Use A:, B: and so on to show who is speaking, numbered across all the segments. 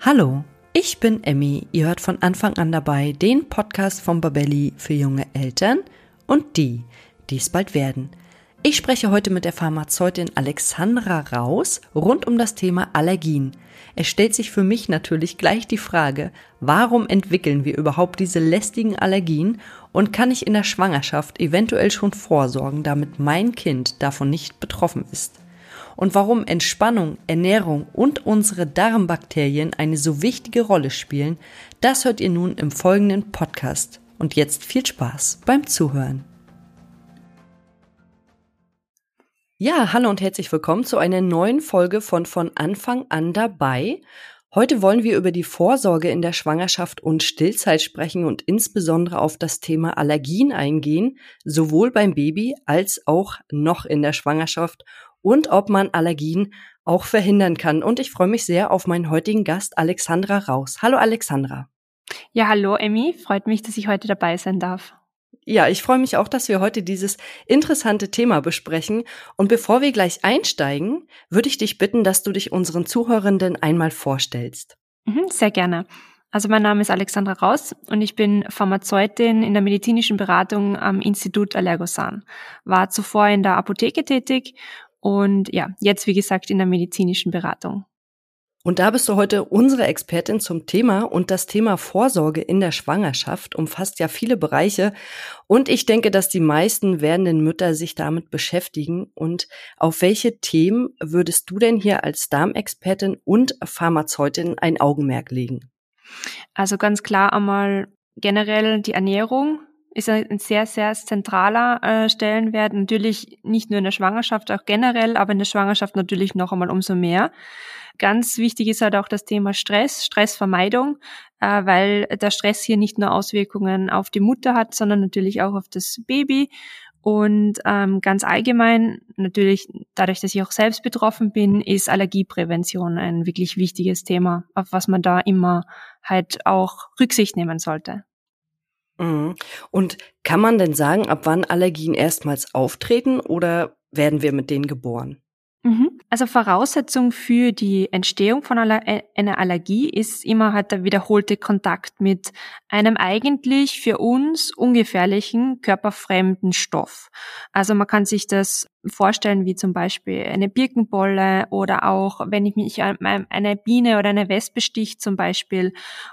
A: Hallo, ich bin Emmy. Ihr hört von Anfang an dabei den Podcast von Babelli für junge Eltern und die, die es bald werden. Ich spreche heute mit der Pharmazeutin Alexandra Raus rund um das Thema Allergien. Es stellt sich für mich natürlich gleich die Frage, warum entwickeln wir überhaupt diese lästigen Allergien und kann ich in der Schwangerschaft eventuell schon vorsorgen, damit mein Kind davon nicht betroffen ist? Und warum Entspannung, Ernährung und unsere Darmbakterien eine so wichtige Rolle spielen, das hört ihr nun im folgenden Podcast. Und jetzt viel Spaß beim Zuhören. Ja, hallo und herzlich willkommen zu einer neuen Folge von von Anfang an dabei. Heute wollen wir über die Vorsorge in der Schwangerschaft und Stillzeit sprechen und insbesondere auf das Thema Allergien eingehen, sowohl beim Baby als auch noch in der Schwangerschaft und ob man Allergien auch verhindern kann. Und ich freue mich sehr auf meinen heutigen Gast Alexandra Raus. Hallo Alexandra.
B: Ja, hallo Emmy, freut mich, dass ich heute dabei sein darf.
A: Ja, ich freue mich auch, dass wir heute dieses interessante Thema besprechen. Und bevor wir gleich einsteigen, würde ich dich bitten, dass du dich unseren Zuhörenden einmal vorstellst.
B: Mhm, sehr gerne. Also mein Name ist Alexandra Raus und ich bin Pharmazeutin in der medizinischen Beratung am Institut Allergosan. War zuvor in der Apotheke tätig und ja, jetzt wie gesagt in der medizinischen Beratung.
A: Und da bist du heute unsere Expertin zum Thema und das Thema Vorsorge in der Schwangerschaft umfasst ja viele Bereiche und ich denke, dass die meisten werdenden Mütter sich damit beschäftigen und auf welche Themen würdest du denn hier als Darmexpertin und Pharmazeutin ein Augenmerk legen?
B: Also ganz klar einmal generell die Ernährung, ist ein sehr, sehr zentraler äh, Stellenwert. Natürlich nicht nur in der Schwangerschaft, auch generell, aber in der Schwangerschaft natürlich noch einmal umso mehr. Ganz wichtig ist halt auch das Thema Stress, Stressvermeidung, äh, weil der Stress hier nicht nur Auswirkungen auf die Mutter hat, sondern natürlich auch auf das Baby. Und ähm, ganz allgemein, natürlich dadurch, dass ich auch selbst betroffen bin, ist Allergieprävention ein wirklich wichtiges Thema, auf was man da immer halt auch Rücksicht nehmen sollte.
A: Mhm. Und kann man denn sagen, ab wann Allergien erstmals auftreten oder werden wir mit denen geboren?
B: Mhm. Also Voraussetzung für die Entstehung von äh, einer Allergie ist immer halt der wiederholte Kontakt mit einem eigentlich für uns ungefährlichen, körperfremden Stoff. Also man kann sich das vorstellen, wie zum Beispiel eine Birkenbolle oder auch, wenn ich mich eine Biene oder eine Wespe sticht zum Beispiel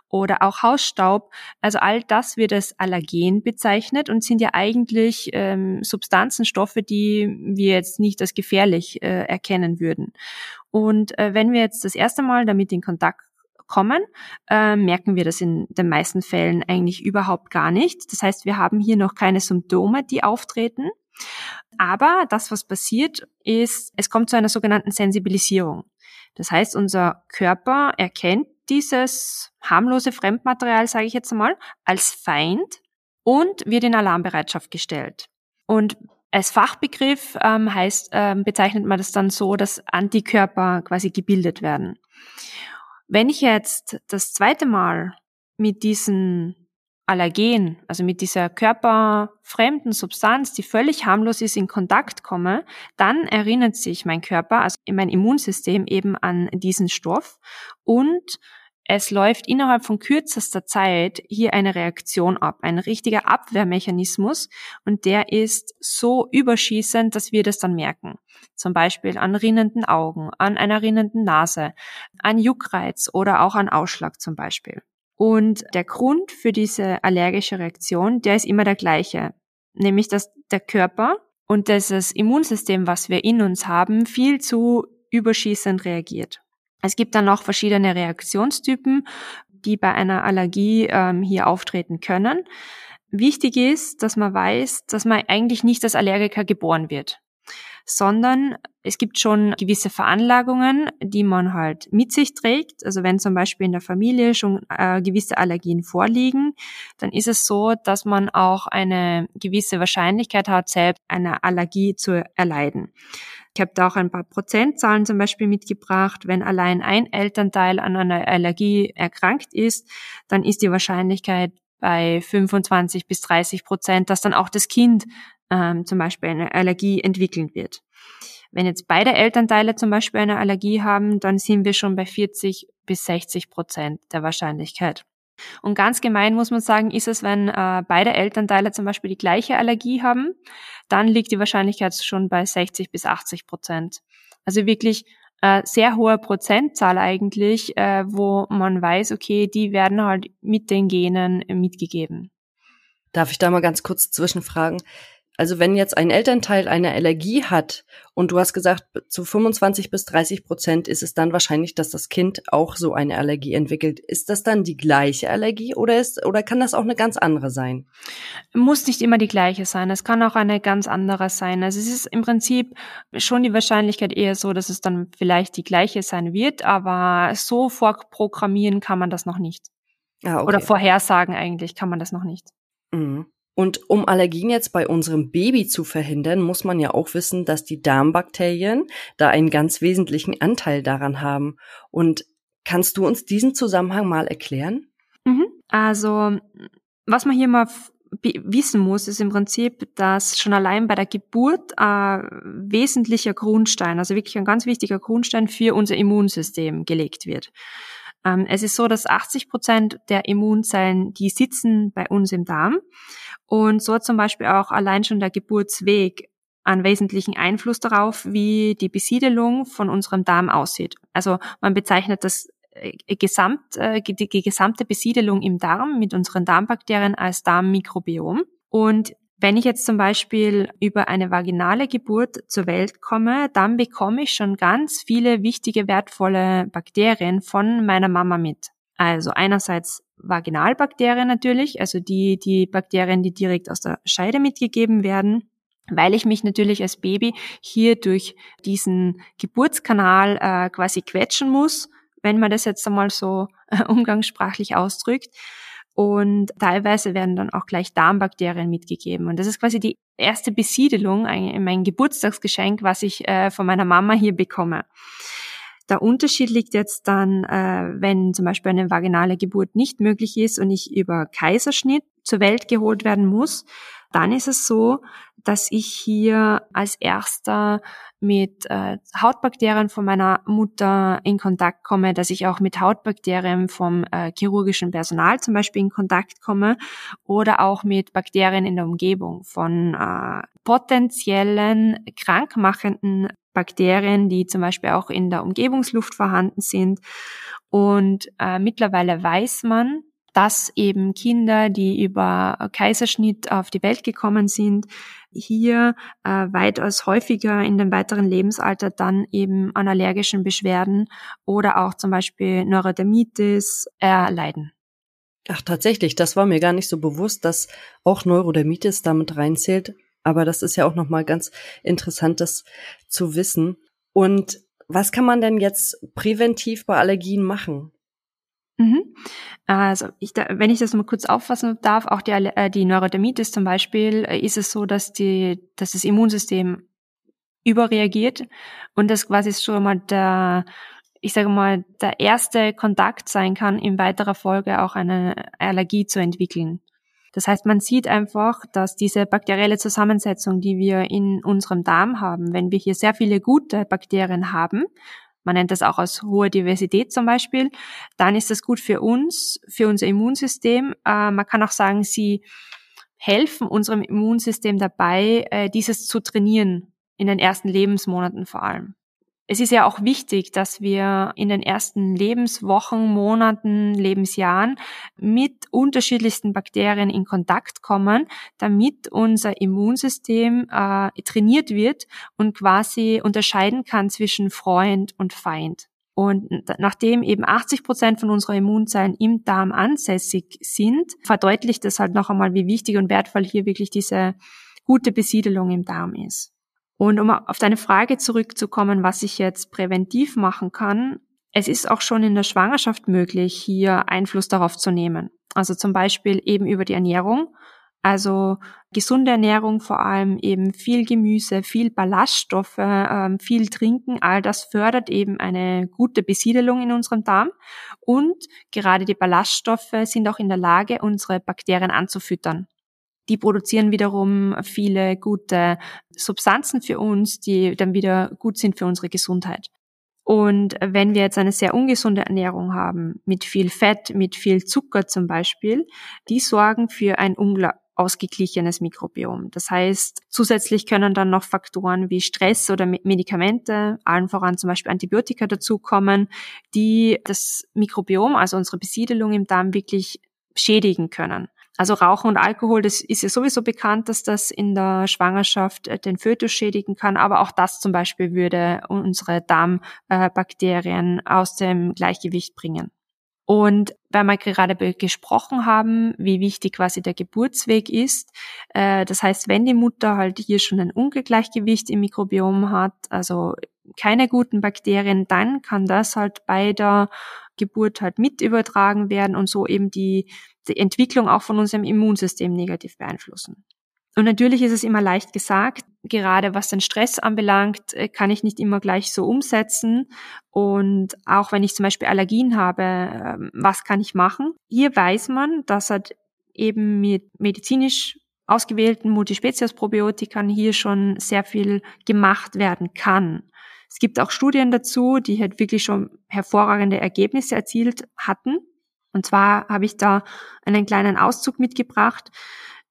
B: oder auch Hausstaub. Also all das wird als Allergen bezeichnet und sind ja eigentlich ähm, Substanzen, Stoffe, die wir jetzt nicht als gefährlich äh, erkennen würden. Und äh, wenn wir jetzt das erste Mal damit in Kontakt kommen, äh, merken wir das in den meisten Fällen eigentlich überhaupt gar nicht. Das heißt, wir haben hier noch keine Symptome, die auftreten. Aber das, was passiert, ist, es kommt zu einer sogenannten Sensibilisierung. Das heißt, unser Körper erkennt dieses harmlose Fremdmaterial, sage ich jetzt einmal, als Feind und wird in Alarmbereitschaft gestellt. Und als Fachbegriff ähm, heißt, ähm, bezeichnet man das dann so, dass Antikörper quasi gebildet werden. Wenn ich jetzt das zweite Mal mit diesen Allergen, also mit dieser körperfremden Substanz, die völlig harmlos ist, in Kontakt komme, dann erinnert sich mein Körper, also mein Immunsystem eben an diesen Stoff und es läuft innerhalb von kürzester Zeit hier eine Reaktion ab, ein richtiger Abwehrmechanismus und der ist so überschießend, dass wir das dann merken. Zum Beispiel an rinnenden Augen, an einer rinnenden Nase, an Juckreiz oder auch an Ausschlag zum Beispiel. Und der Grund für diese allergische Reaktion, der ist immer der gleiche, nämlich dass der Körper und das Immunsystem, was wir in uns haben, viel zu überschießend reagiert. Es gibt dann noch verschiedene Reaktionstypen, die bei einer Allergie ähm, hier auftreten können. Wichtig ist, dass man weiß, dass man eigentlich nicht als Allergiker geboren wird sondern es gibt schon gewisse Veranlagungen, die man halt mit sich trägt. Also wenn zum Beispiel in der Familie schon äh, gewisse Allergien vorliegen, dann ist es so, dass man auch eine gewisse Wahrscheinlichkeit hat, selbst eine Allergie zu erleiden. Ich habe da auch ein paar Prozentzahlen zum Beispiel mitgebracht. Wenn allein ein Elternteil an einer Allergie erkrankt ist, dann ist die Wahrscheinlichkeit bei 25 bis 30 Prozent, dass dann auch das Kind ähm, zum Beispiel eine Allergie entwickeln wird. Wenn jetzt beide Elternteile zum Beispiel eine Allergie haben, dann sind wir schon bei 40 bis 60 Prozent der Wahrscheinlichkeit. Und ganz gemein muss man sagen, ist es, wenn äh, beide Elternteile zum Beispiel die gleiche Allergie haben, dann liegt die Wahrscheinlichkeit schon bei 60 bis 80 Prozent. Also wirklich äh, sehr hohe Prozentzahl eigentlich, äh, wo man weiß, okay, die werden halt mit den Genen mitgegeben.
A: Darf ich da mal ganz kurz zwischenfragen? Also wenn jetzt ein Elternteil eine Allergie hat und du hast gesagt, zu 25 bis 30 Prozent ist es dann wahrscheinlich, dass das Kind auch so eine Allergie entwickelt. Ist das dann die gleiche Allergie oder ist, oder kann das auch eine ganz andere sein?
B: Muss nicht immer die gleiche sein. Es kann auch eine ganz andere sein. Also es ist im Prinzip schon die Wahrscheinlichkeit eher so, dass es dann vielleicht die gleiche sein wird, aber so vorprogrammieren kann man das noch nicht. Ah, okay. Oder vorhersagen eigentlich kann man das noch nicht.
A: Mhm. Und um Allergien jetzt bei unserem Baby zu verhindern, muss man ja auch wissen, dass die Darmbakterien da einen ganz wesentlichen Anteil daran haben. Und kannst du uns diesen Zusammenhang mal erklären?
B: Mhm. Also, was man hier mal wissen muss, ist im Prinzip, dass schon allein bei der Geburt ein wesentlicher Grundstein, also wirklich ein ganz wichtiger Grundstein für unser Immunsystem gelegt wird. Ähm, es ist so, dass 80 Prozent der Immunzellen, die sitzen bei uns im Darm. Und so zum Beispiel auch allein schon der Geburtsweg einen wesentlichen Einfluss darauf, wie die Besiedelung von unserem Darm aussieht. Also man bezeichnet das äh, Gesamt, äh, die gesamte Besiedelung im Darm mit unseren Darmbakterien als Darmmikrobiom. Und wenn ich jetzt zum Beispiel über eine vaginale Geburt zur Welt komme, dann bekomme ich schon ganz viele wichtige, wertvolle Bakterien von meiner Mama mit. Also einerseits Vaginalbakterien natürlich, also die, die Bakterien, die direkt aus der Scheide mitgegeben werden, weil ich mich natürlich als Baby hier durch diesen Geburtskanal äh, quasi quetschen muss, wenn man das jetzt einmal so äh, umgangssprachlich ausdrückt. Und teilweise werden dann auch gleich Darmbakterien mitgegeben. Und das ist quasi die erste Besiedelung, mein Geburtstagsgeschenk, was ich äh, von meiner Mama hier bekomme. Der Unterschied liegt jetzt dann, äh, wenn zum Beispiel eine vaginale Geburt nicht möglich ist und ich über Kaiserschnitt zur Welt geholt werden muss, dann ist es so, dass ich hier als erster mit äh, Hautbakterien von meiner Mutter in Kontakt komme, dass ich auch mit Hautbakterien vom äh, chirurgischen Personal zum Beispiel in Kontakt komme oder auch mit Bakterien in der Umgebung von äh, potenziellen krankmachenden Bakterien, die zum Beispiel auch in der Umgebungsluft vorhanden sind. Und äh, mittlerweile weiß man, dass eben Kinder, die über Kaiserschnitt auf die Welt gekommen sind, hier äh, weitaus häufiger in dem weiteren Lebensalter dann eben an allergischen Beschwerden oder auch zum Beispiel Neurodermitis erleiden.
A: Ach, tatsächlich, das war mir gar nicht so bewusst, dass auch Neurodermitis damit reinzählt. Aber das ist ja auch nochmal ganz interessant, das zu wissen. Und was kann man denn jetzt präventiv bei Allergien machen?
B: Mhm. Also ich, wenn ich das mal kurz auffassen darf, auch die, äh, die Neurodermitis zum Beispiel, äh, ist es so, dass, die, dass das Immunsystem überreagiert und das quasi schon mal der, ich sage mal, der erste Kontakt sein kann, in weiterer Folge auch eine Allergie zu entwickeln. Das heißt, man sieht einfach, dass diese bakterielle Zusammensetzung, die wir in unserem Darm haben, wenn wir hier sehr viele gute Bakterien haben, man nennt das auch als hohe Diversität zum Beispiel, dann ist das gut für uns, für unser Immunsystem. Äh, man kann auch sagen, sie helfen unserem Immunsystem dabei, äh, dieses zu trainieren, in den ersten Lebensmonaten vor allem es ist ja auch wichtig, dass wir in den ersten Lebenswochen, Monaten, Lebensjahren mit unterschiedlichsten Bakterien in Kontakt kommen, damit unser Immunsystem äh, trainiert wird und quasi unterscheiden kann zwischen Freund und Feind. Und nachdem eben 80 Prozent von unserer Immunzellen im Darm ansässig sind, verdeutlicht das halt noch einmal, wie wichtig und wertvoll hier wirklich diese gute Besiedelung im Darm ist. Und um auf deine Frage zurückzukommen, was ich jetzt präventiv machen kann, es ist auch schon in der Schwangerschaft möglich, hier Einfluss darauf zu nehmen. Also zum Beispiel eben über die Ernährung. Also gesunde Ernährung, vor allem eben viel Gemüse, viel Ballaststoffe, ähm, viel Trinken, all das fördert eben eine gute Besiedelung in unserem Darm. Und gerade die Ballaststoffe sind auch in der Lage, unsere Bakterien anzufüttern. Die produzieren wiederum viele gute Substanzen für uns, die dann wieder gut sind für unsere Gesundheit. Und wenn wir jetzt eine sehr ungesunde Ernährung haben, mit viel Fett, mit viel Zucker zum Beispiel, die sorgen für ein ausgeglichenes Mikrobiom. Das heißt, zusätzlich können dann noch Faktoren wie Stress oder Medikamente, allen voran zum Beispiel Antibiotika dazukommen, die das Mikrobiom, also unsere Besiedelung im Darm wirklich schädigen können. Also Rauchen und Alkohol, das ist ja sowieso bekannt, dass das in der Schwangerschaft äh, den Fötus schädigen kann, aber auch das zum Beispiel würde unsere Darmbakterien aus dem Gleichgewicht bringen. Und weil wir gerade gesprochen haben, wie wichtig quasi der Geburtsweg ist, äh, das heißt, wenn die Mutter halt hier schon ein Ungleichgewicht im Mikrobiom hat, also keine guten Bakterien, dann kann das halt bei der Geburt halt mit übertragen werden und so eben die, die Entwicklung auch von unserem Immunsystem negativ beeinflussen. Und natürlich ist es immer leicht gesagt, gerade was den Stress anbelangt, äh, kann ich nicht immer gleich so umsetzen. Und auch wenn ich zum Beispiel Allergien habe, ähm, was kann ich machen? Hier weiß man, dass halt eben mit medizinisch ausgewählten Multispezies-Probiotikern hier schon sehr viel gemacht werden kann. Es gibt auch Studien dazu, die halt wirklich schon hervorragende Ergebnisse erzielt hatten. Und zwar habe ich da einen kleinen Auszug mitgebracht.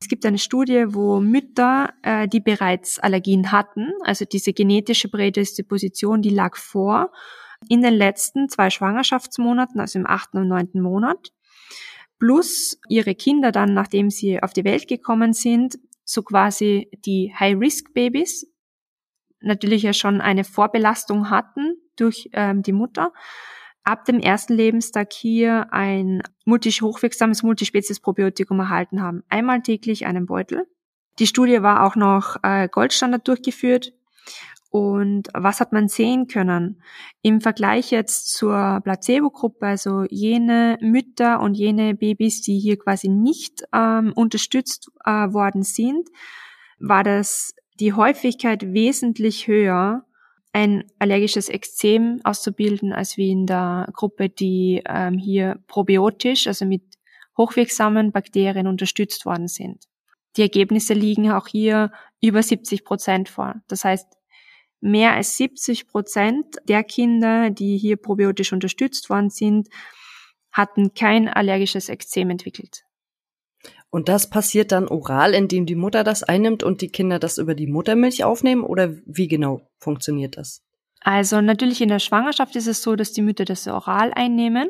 B: Es gibt eine Studie, wo Mütter, äh, die bereits Allergien hatten, also diese genetische Prädisposition, die lag vor, in den letzten zwei Schwangerschaftsmonaten, also im achten und neunten Monat, plus ihre Kinder dann, nachdem sie auf die Welt gekommen sind, so quasi die High-Risk-Babys, natürlich ja schon eine Vorbelastung hatten durch ähm, die Mutter, ab dem ersten Lebenstag hier ein multi hochwirksames Multispezies-Probiotikum erhalten haben. Einmal täglich einen Beutel. Die Studie war auch noch äh, Goldstandard durchgeführt. Und was hat man sehen können? Im Vergleich jetzt zur Placebo-Gruppe, also jene Mütter und jene Babys, die hier quasi nicht ähm, unterstützt äh, worden sind, war das die Häufigkeit wesentlich höher, ein allergisches Ekzem auszubilden, als wie in der Gruppe, die ähm, hier probiotisch, also mit hochwirksamen Bakterien unterstützt worden sind. Die Ergebnisse liegen auch hier über 70 Prozent vor. Das heißt, mehr als 70 Prozent der Kinder, die hier probiotisch unterstützt worden sind, hatten kein allergisches Ekzem entwickelt.
A: Und das passiert dann oral, indem die Mutter das einnimmt und die Kinder das über die Muttermilch aufnehmen? Oder wie genau funktioniert das?
B: Also natürlich in der Schwangerschaft ist es so, dass die Mütter das oral einnehmen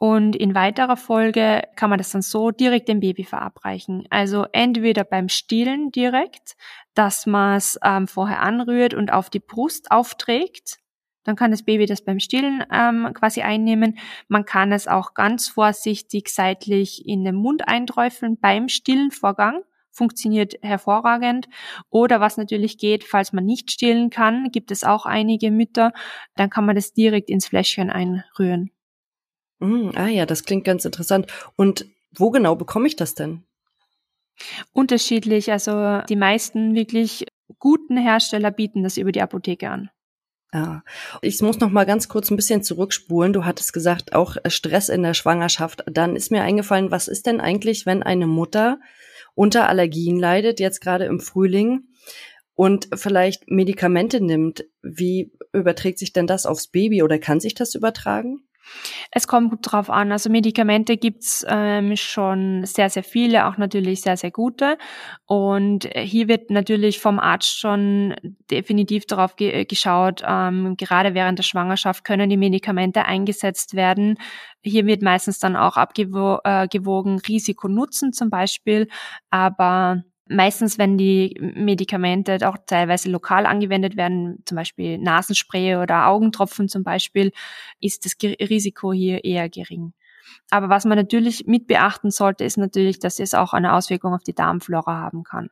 B: und in weiterer Folge kann man das dann so direkt dem Baby verabreichen. Also entweder beim Stillen direkt, dass man es ähm, vorher anrührt und auf die Brust aufträgt dann kann das Baby das beim Stillen ähm, quasi einnehmen. Man kann es auch ganz vorsichtig seitlich in den Mund einträufeln beim stillen Vorgang. Funktioniert hervorragend. Oder was natürlich geht, falls man nicht stillen kann, gibt es auch einige Mütter, dann kann man das direkt ins Fläschchen einrühren.
A: Mm, ah ja, das klingt ganz interessant. Und wo genau bekomme ich das denn?
B: Unterschiedlich. Also die meisten wirklich guten Hersteller bieten das über die Apotheke an.
A: Ja, ich muss noch mal ganz kurz ein bisschen zurückspulen. Du hattest gesagt, auch Stress in der Schwangerschaft. Dann ist mir eingefallen, was ist denn eigentlich, wenn eine Mutter unter Allergien leidet, jetzt gerade im Frühling und vielleicht Medikamente nimmt? Wie überträgt sich denn das aufs Baby oder kann sich das übertragen?
B: Es kommt gut drauf an. Also Medikamente gibt's ähm, schon sehr, sehr viele, auch natürlich sehr, sehr gute. Und hier wird natürlich vom Arzt schon definitiv darauf ge äh, geschaut, ähm, gerade während der Schwangerschaft können die Medikamente eingesetzt werden. Hier wird meistens dann auch abgewogen äh, Risiko-Nutzen zum Beispiel. Aber meistens, wenn die Medikamente auch teilweise lokal angewendet werden, zum Beispiel Nasenspray oder Augentropfen zum Beispiel, ist das Risiko hier eher gering. Aber was man natürlich mit beachten sollte, ist natürlich, dass es auch eine Auswirkung auf die Darmflora haben kann.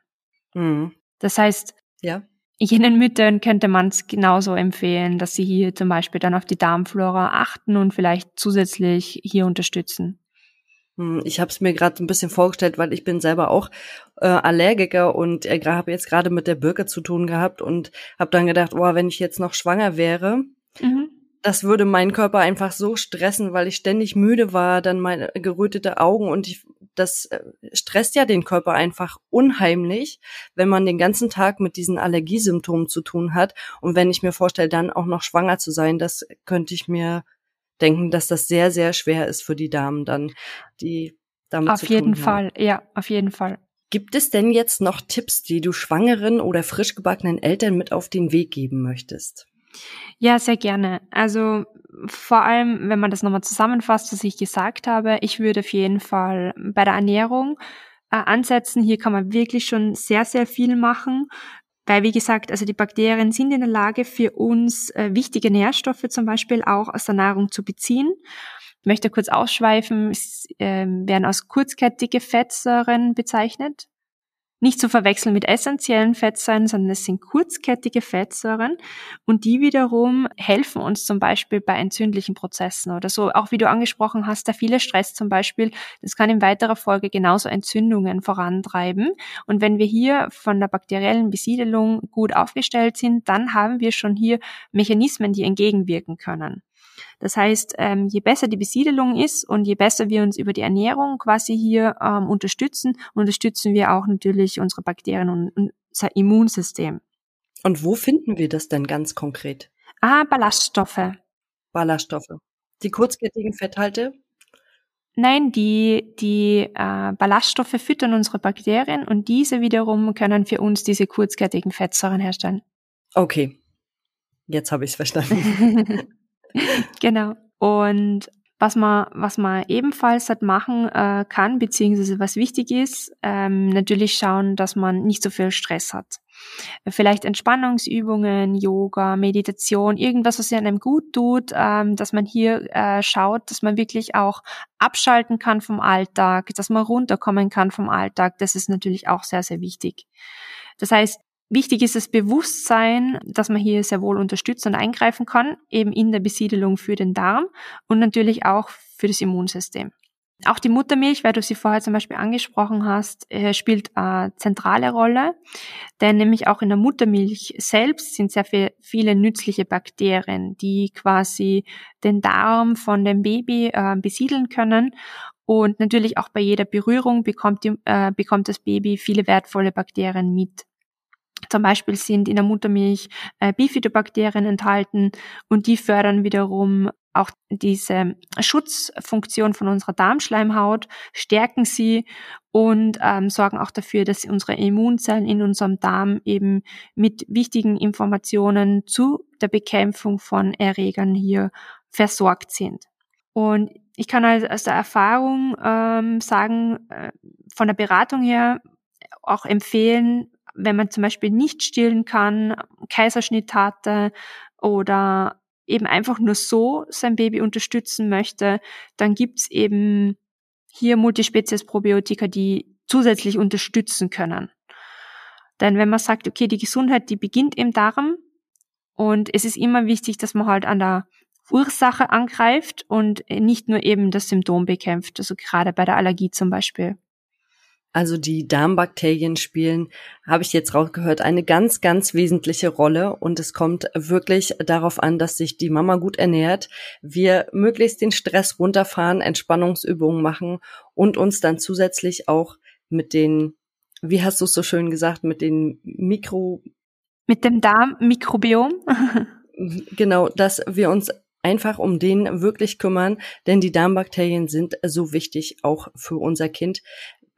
B: Mhm. Das heißt, ja. jenen Müttern könnte man es genauso empfehlen, dass sie hier zum Beispiel dann auf die Darmflora achten und vielleicht zusätzlich hier unterstützen.
A: Hm, ich habe es mir gerade ein bisschen vorgestellt, weil ich bin selber auch äh, Allergiker und äh, habe jetzt gerade mit der Birke zu tun gehabt und habe dann gedacht, oh, wenn ich jetzt noch schwanger wäre, mhm. das würde meinen Körper einfach so stressen, weil ich ständig müde war, dann meine gerötete Augen und ich das äh, stresst ja den Körper einfach unheimlich, wenn man den ganzen Tag mit diesen Allergiesymptomen zu tun hat. Und wenn ich mir vorstelle, dann auch noch schwanger zu sein, das könnte ich mir denken, dass das sehr, sehr schwer ist für die Damen dann, die damit
B: auf
A: zu
B: jeden
A: tun
B: Fall,
A: haben.
B: ja, auf jeden Fall.
A: Gibt es denn jetzt noch Tipps, die du schwangeren oder frisch gebackenen Eltern mit auf den Weg geben möchtest?
B: Ja, sehr gerne. Also vor allem, wenn man das nochmal zusammenfasst, was ich gesagt habe, ich würde auf jeden Fall bei der Ernährung äh, ansetzen. Hier kann man wirklich schon sehr, sehr viel machen. Weil, wie gesagt, also die Bakterien sind in der Lage, für uns äh, wichtige Nährstoffe zum Beispiel auch aus der Nahrung zu beziehen. Ich möchte kurz ausschweifen, es äh, werden als kurzkettige Fettsäuren bezeichnet nicht zu verwechseln mit essentiellen Fettsäuren, sondern es sind kurzkettige Fettsäuren und die wiederum helfen uns zum Beispiel bei entzündlichen Prozessen oder so. Auch wie du angesprochen hast, der viele Stress zum Beispiel, das kann in weiterer Folge genauso Entzündungen vorantreiben. Und wenn wir hier von der bakteriellen Besiedelung gut aufgestellt sind, dann haben wir schon hier Mechanismen, die entgegenwirken können. Das heißt, ähm, je besser die Besiedelung ist und je besser wir uns über die Ernährung quasi hier ähm, unterstützen, unterstützen wir auch natürlich unsere Bakterien und unser Immunsystem.
A: Und wo finden wir das denn ganz konkret?
B: Ah, Ballaststoffe.
A: Ballaststoffe. Die kurzkettigen Fetthalte?
B: Nein, die, die äh, Ballaststoffe füttern unsere Bakterien und diese wiederum können für uns diese kurzkettigen Fettsäuren herstellen.
A: Okay, jetzt habe ich es verstanden.
B: genau. Und was man, was man ebenfalls halt machen äh, kann, beziehungsweise was wichtig ist, ähm, natürlich schauen, dass man nicht so viel Stress hat. Vielleicht Entspannungsübungen, Yoga, Meditation, irgendwas, was einem gut tut, ähm, dass man hier äh, schaut, dass man wirklich auch abschalten kann vom Alltag, dass man runterkommen kann vom Alltag. Das ist natürlich auch sehr, sehr wichtig. Das heißt, Wichtig ist das Bewusstsein, dass man hier sehr wohl unterstützen und eingreifen kann, eben in der Besiedelung für den Darm und natürlich auch für das Immunsystem. Auch die Muttermilch, weil du sie vorher zum Beispiel angesprochen hast, äh, spielt eine zentrale Rolle, denn nämlich auch in der Muttermilch selbst sind sehr viele nützliche Bakterien, die quasi den Darm von dem Baby äh, besiedeln können und natürlich auch bei jeder Berührung bekommt, die, äh, bekommt das Baby viele wertvolle Bakterien mit. Zum Beispiel sind in der Muttermilch äh, Bifidobakterien enthalten und die fördern wiederum auch diese Schutzfunktion von unserer Darmschleimhaut, stärken sie und ähm, sorgen auch dafür, dass unsere Immunzellen in unserem Darm eben mit wichtigen Informationen zu der Bekämpfung von Erregern hier versorgt sind. Und ich kann also aus der Erfahrung ähm, sagen, äh, von der Beratung her auch empfehlen, wenn man zum Beispiel nicht stillen kann, Kaiserschnitt hatte oder eben einfach nur so sein Baby unterstützen möchte, dann gibt's eben hier Multispezies-Probiotika, die zusätzlich unterstützen können. Denn wenn man sagt, okay, die Gesundheit, die beginnt im Darm und es ist immer wichtig, dass man halt an der Ursache angreift und nicht nur eben das Symptom bekämpft, also gerade bei der Allergie zum Beispiel.
A: Also die Darmbakterien spielen, habe ich jetzt rausgehört, eine ganz, ganz wesentliche Rolle. Und es kommt wirklich darauf an, dass sich die Mama gut ernährt, wir möglichst den Stress runterfahren, Entspannungsübungen machen und uns dann zusätzlich auch mit den, wie hast du es so schön gesagt, mit den Mikro...
B: Mit dem Darmmikrobiom?
A: genau, dass wir uns einfach um den wirklich kümmern, denn die Darmbakterien sind so wichtig auch für unser Kind.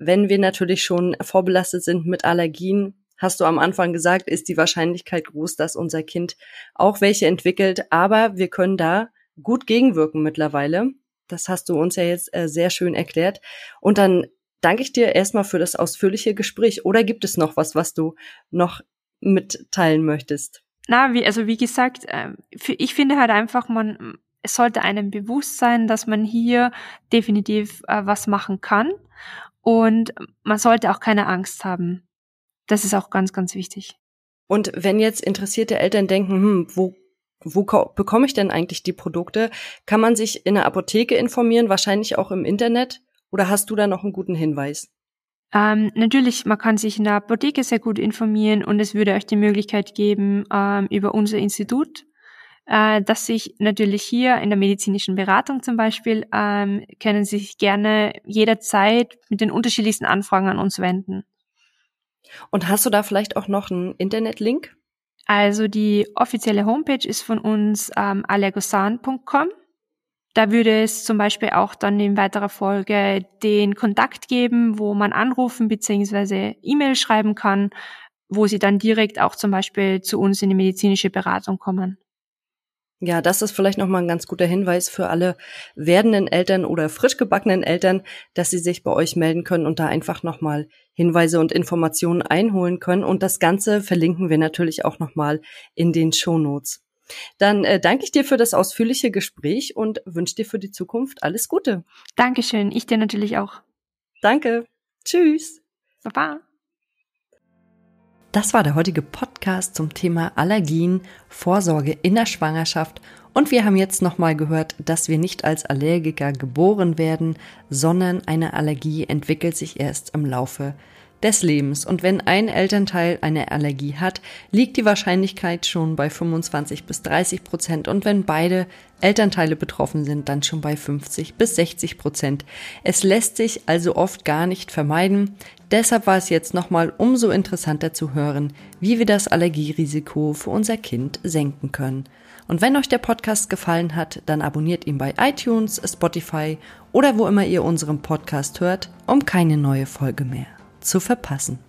A: Wenn wir natürlich schon vorbelastet sind mit Allergien, hast du am Anfang gesagt, ist die Wahrscheinlichkeit groß, dass unser Kind auch welche entwickelt. Aber wir können da gut gegenwirken mittlerweile. Das hast du uns ja jetzt äh, sehr schön erklärt. Und dann danke ich dir erstmal für das ausführliche Gespräch. Oder gibt es noch was, was du noch mitteilen möchtest?
B: Na, wie, also wie gesagt, äh, ich finde halt einfach, man, es sollte einem bewusst sein, dass man hier definitiv äh, was machen kann und man sollte auch keine Angst haben. Das ist auch ganz, ganz wichtig.
A: Und wenn jetzt interessierte Eltern denken, hm, wo, wo bekomme ich denn eigentlich die Produkte? Kann man sich in der Apotheke informieren, wahrscheinlich auch im Internet? Oder hast du da noch einen guten Hinweis?
B: Ähm, natürlich, man kann sich in der Apotheke sehr gut informieren und es würde euch die Möglichkeit geben, ähm, über unser Institut äh, dass sich natürlich hier in der medizinischen Beratung zum Beispiel ähm, können Sie sich gerne jederzeit mit den unterschiedlichsten Anfragen an uns wenden.
A: Und hast du da vielleicht auch noch einen Internetlink?
B: Also die offizielle Homepage ist von uns ähm, allergosan.com. Da würde es zum Beispiel auch dann in weiterer Folge den Kontakt geben, wo man anrufen bzw. E-Mail schreiben kann, wo sie dann direkt auch zum Beispiel zu uns in die medizinische Beratung kommen.
A: Ja, das ist vielleicht nochmal ein ganz guter Hinweis für alle werdenden Eltern oder frisch gebackenen Eltern, dass sie sich bei euch melden können und da einfach nochmal Hinweise und Informationen einholen können. Und das Ganze verlinken wir natürlich auch nochmal in den Show Notes. Dann äh, danke ich dir für das ausführliche Gespräch und wünsche dir für die Zukunft alles Gute.
B: Dankeschön. Ich dir natürlich auch.
A: Danke. Tschüss.
B: Baba.
A: Das war der heutige Podcast zum Thema Allergien, Vorsorge in der Schwangerschaft und wir haben jetzt nochmal gehört, dass wir nicht als Allergiker geboren werden, sondern eine Allergie entwickelt sich erst im Laufe des Lebens. Und wenn ein Elternteil eine Allergie hat, liegt die Wahrscheinlichkeit schon bei 25 bis 30 Prozent. Und wenn beide Elternteile betroffen sind, dann schon bei 50 bis 60 Prozent. Es lässt sich also oft gar nicht vermeiden. Deshalb war es jetzt nochmal umso interessanter zu hören, wie wir das Allergierisiko für unser Kind senken können. Und wenn euch der Podcast gefallen hat, dann abonniert ihn bei iTunes, Spotify oder wo immer ihr unseren Podcast hört, um keine neue Folge mehr zu verpassen.